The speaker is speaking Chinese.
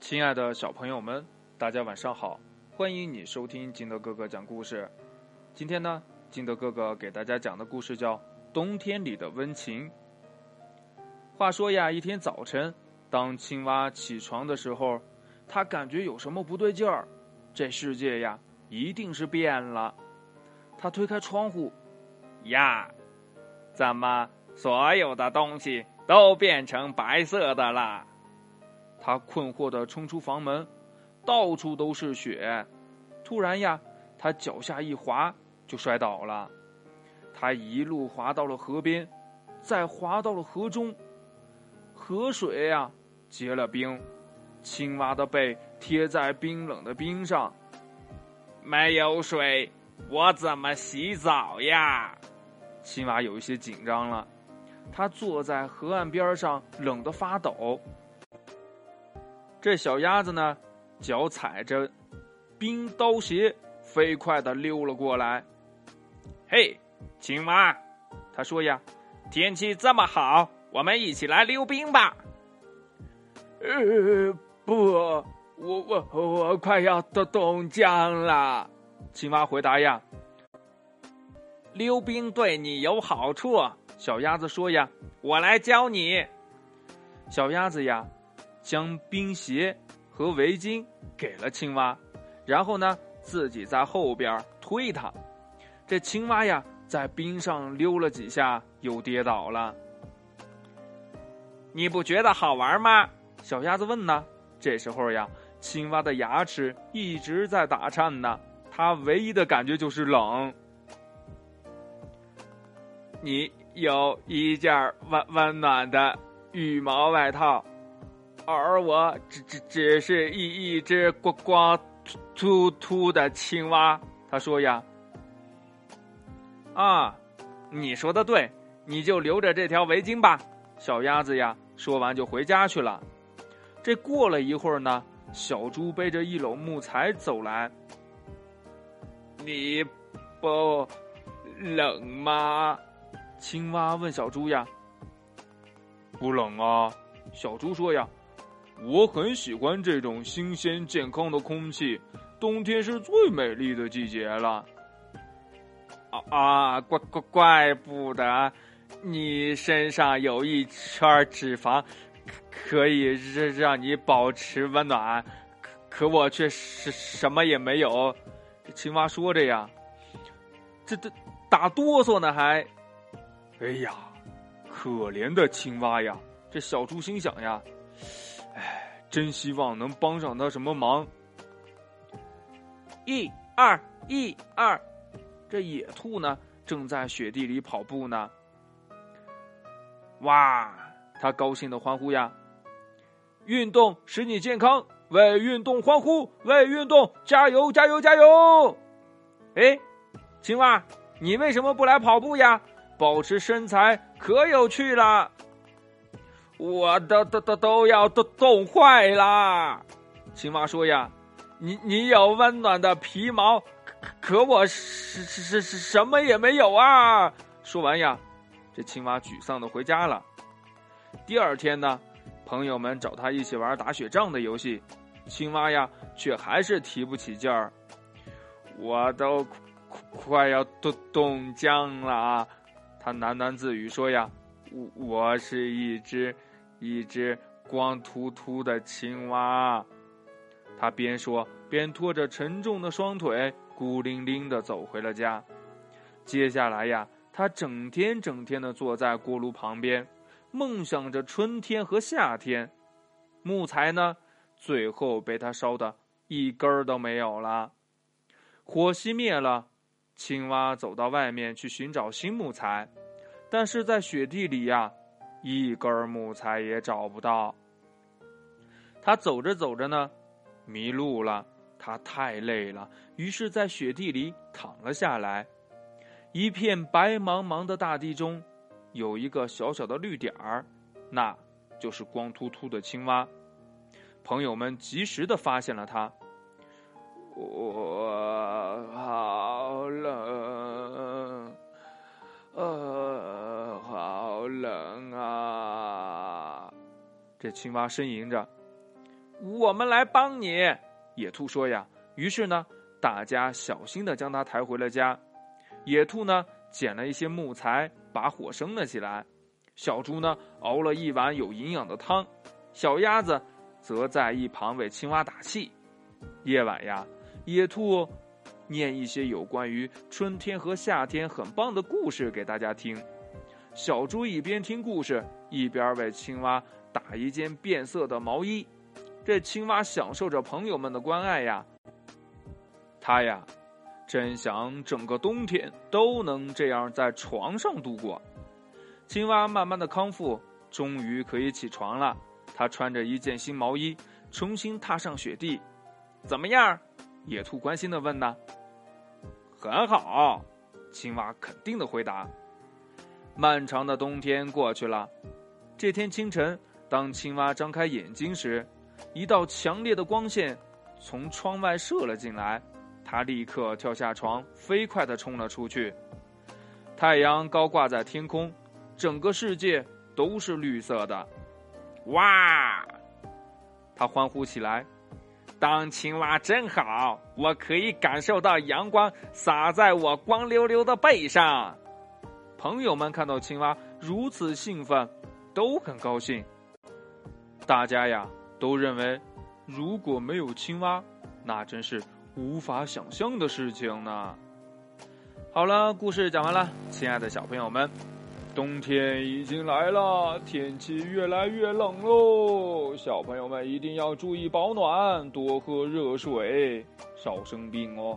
亲爱的小朋友们，大家晚上好！欢迎你收听金德哥哥讲故事。今天呢，金德哥哥给大家讲的故事叫《冬天里的温情》。话说呀，一天早晨，当青蛙起床的时候，他感觉有什么不对劲儿，这世界呀，一定是变了。他推开窗户，呀，怎么所有的东西都变成白色的了？他困惑的冲出房门，到处都是雪。突然呀，他脚下一滑，就摔倒了。他一路滑到了河边，再滑到了河中。河水呀结了冰，青蛙的背贴在冰冷的冰上。没有水，我怎么洗澡呀？青蛙有一些紧张了。他坐在河岸边上，冷得发抖。这小鸭子呢，脚踩着冰刀鞋，飞快的溜了过来。嘿，青蛙，他说呀：“天气这么好，我们一起来溜冰吧。”呃，不，我我我快要冻冻僵了。青蛙回答呀：“溜冰对你有好处。”小鸭子说呀：“我来教你。”小鸭子呀。将冰鞋和围巾给了青蛙，然后呢，自己在后边推它。这青蛙呀，在冰上溜了几下，又跌倒了。你不觉得好玩吗？小鸭子问呢。这时候呀，青蛙的牙齿一直在打颤呢，它唯一的感觉就是冷。你有一件温温暖的羽毛外套。而我只只只是一一只光光秃秃的青蛙，他说呀：“啊，你说的对，你就留着这条围巾吧。”小鸭子呀，说完就回家去了。这过了一会儿呢，小猪背着一篓木材走来。你不冷吗？青蛙问小猪呀。不冷啊，小猪说呀。我很喜欢这种新鲜健康的空气，冬天是最美丽的季节了。啊啊，怪怪怪不得，你身上有一圈脂肪，可以让让你保持温暖，可我却什什么也没有。青蛙说着呀，这这打哆嗦呢还。哎呀，可怜的青蛙呀！这小猪心想呀。真希望能帮上他什么忙。一二一二，这野兔呢，正在雪地里跑步呢。哇，他高兴的欢呼呀！运动使你健康，为运动欢呼，为运动加油加油加油！哎，青蛙，你为什么不来跑步呀？保持身材可有趣了。我都都都都要冻冻坏啦！青蛙说呀：“你你有温暖的皮毛，可可我是是是什么也没有啊！”说完呀，这青蛙沮丧的回家了。第二天呢，朋友们找他一起玩打雪仗的游戏，青蛙呀却还是提不起劲儿。我都快要冻冻僵了啊！他喃喃自语说呀：“我我是一只。”一只光秃秃的青蛙，他边说边拖着沉重的双腿，孤零零的走回了家。接下来呀，他整天整天的坐在锅炉旁边，梦想着春天和夏天。木材呢，最后被他烧的一根儿都没有了。火熄灭了，青蛙走到外面去寻找新木材，但是在雪地里呀。一根木材也找不到。他走着走着呢，迷路了。他太累了，于是，在雪地里躺了下来。一片白茫茫的大地中，有一个小小的绿点儿，那就是光秃秃的青蛙。朋友们及时的发现了它。我这青蛙呻吟着：“我们来帮你。”野兔说呀。于是呢，大家小心的将它抬回了家。野兔呢，捡了一些木材，把火生了起来。小猪呢，熬了一碗有营养的汤。小鸭子则在一旁为青蛙打气。夜晚呀，野兔念一些有关于春天和夏天很棒的故事给大家听。小猪一边听故事，一边为青蛙打一件变色的毛衣。这青蛙享受着朋友们的关爱呀。他呀，真想整个冬天都能这样在床上度过。青蛙慢慢的康复，终于可以起床了。他穿着一件新毛衣，重新踏上雪地。怎么样？野兔关心的问呢。很好，青蛙肯定的回答。漫长的冬天过去了。这天清晨，当青蛙张开眼睛时，一道强烈的光线从窗外射了进来。它立刻跳下床，飞快地冲了出去。太阳高挂在天空，整个世界都是绿色的。哇！他欢呼起来。当青蛙真好，我可以感受到阳光洒在我光溜溜的背上。朋友们看到青蛙如此兴奋，都很高兴。大家呀，都认为如果没有青蛙，那真是……无法想象的事情呢。好了，故事讲完了，亲爱的小朋友们，冬天已经来了，天气越来越冷喽，小朋友们一定要注意保暖，多喝热水，少生病哦。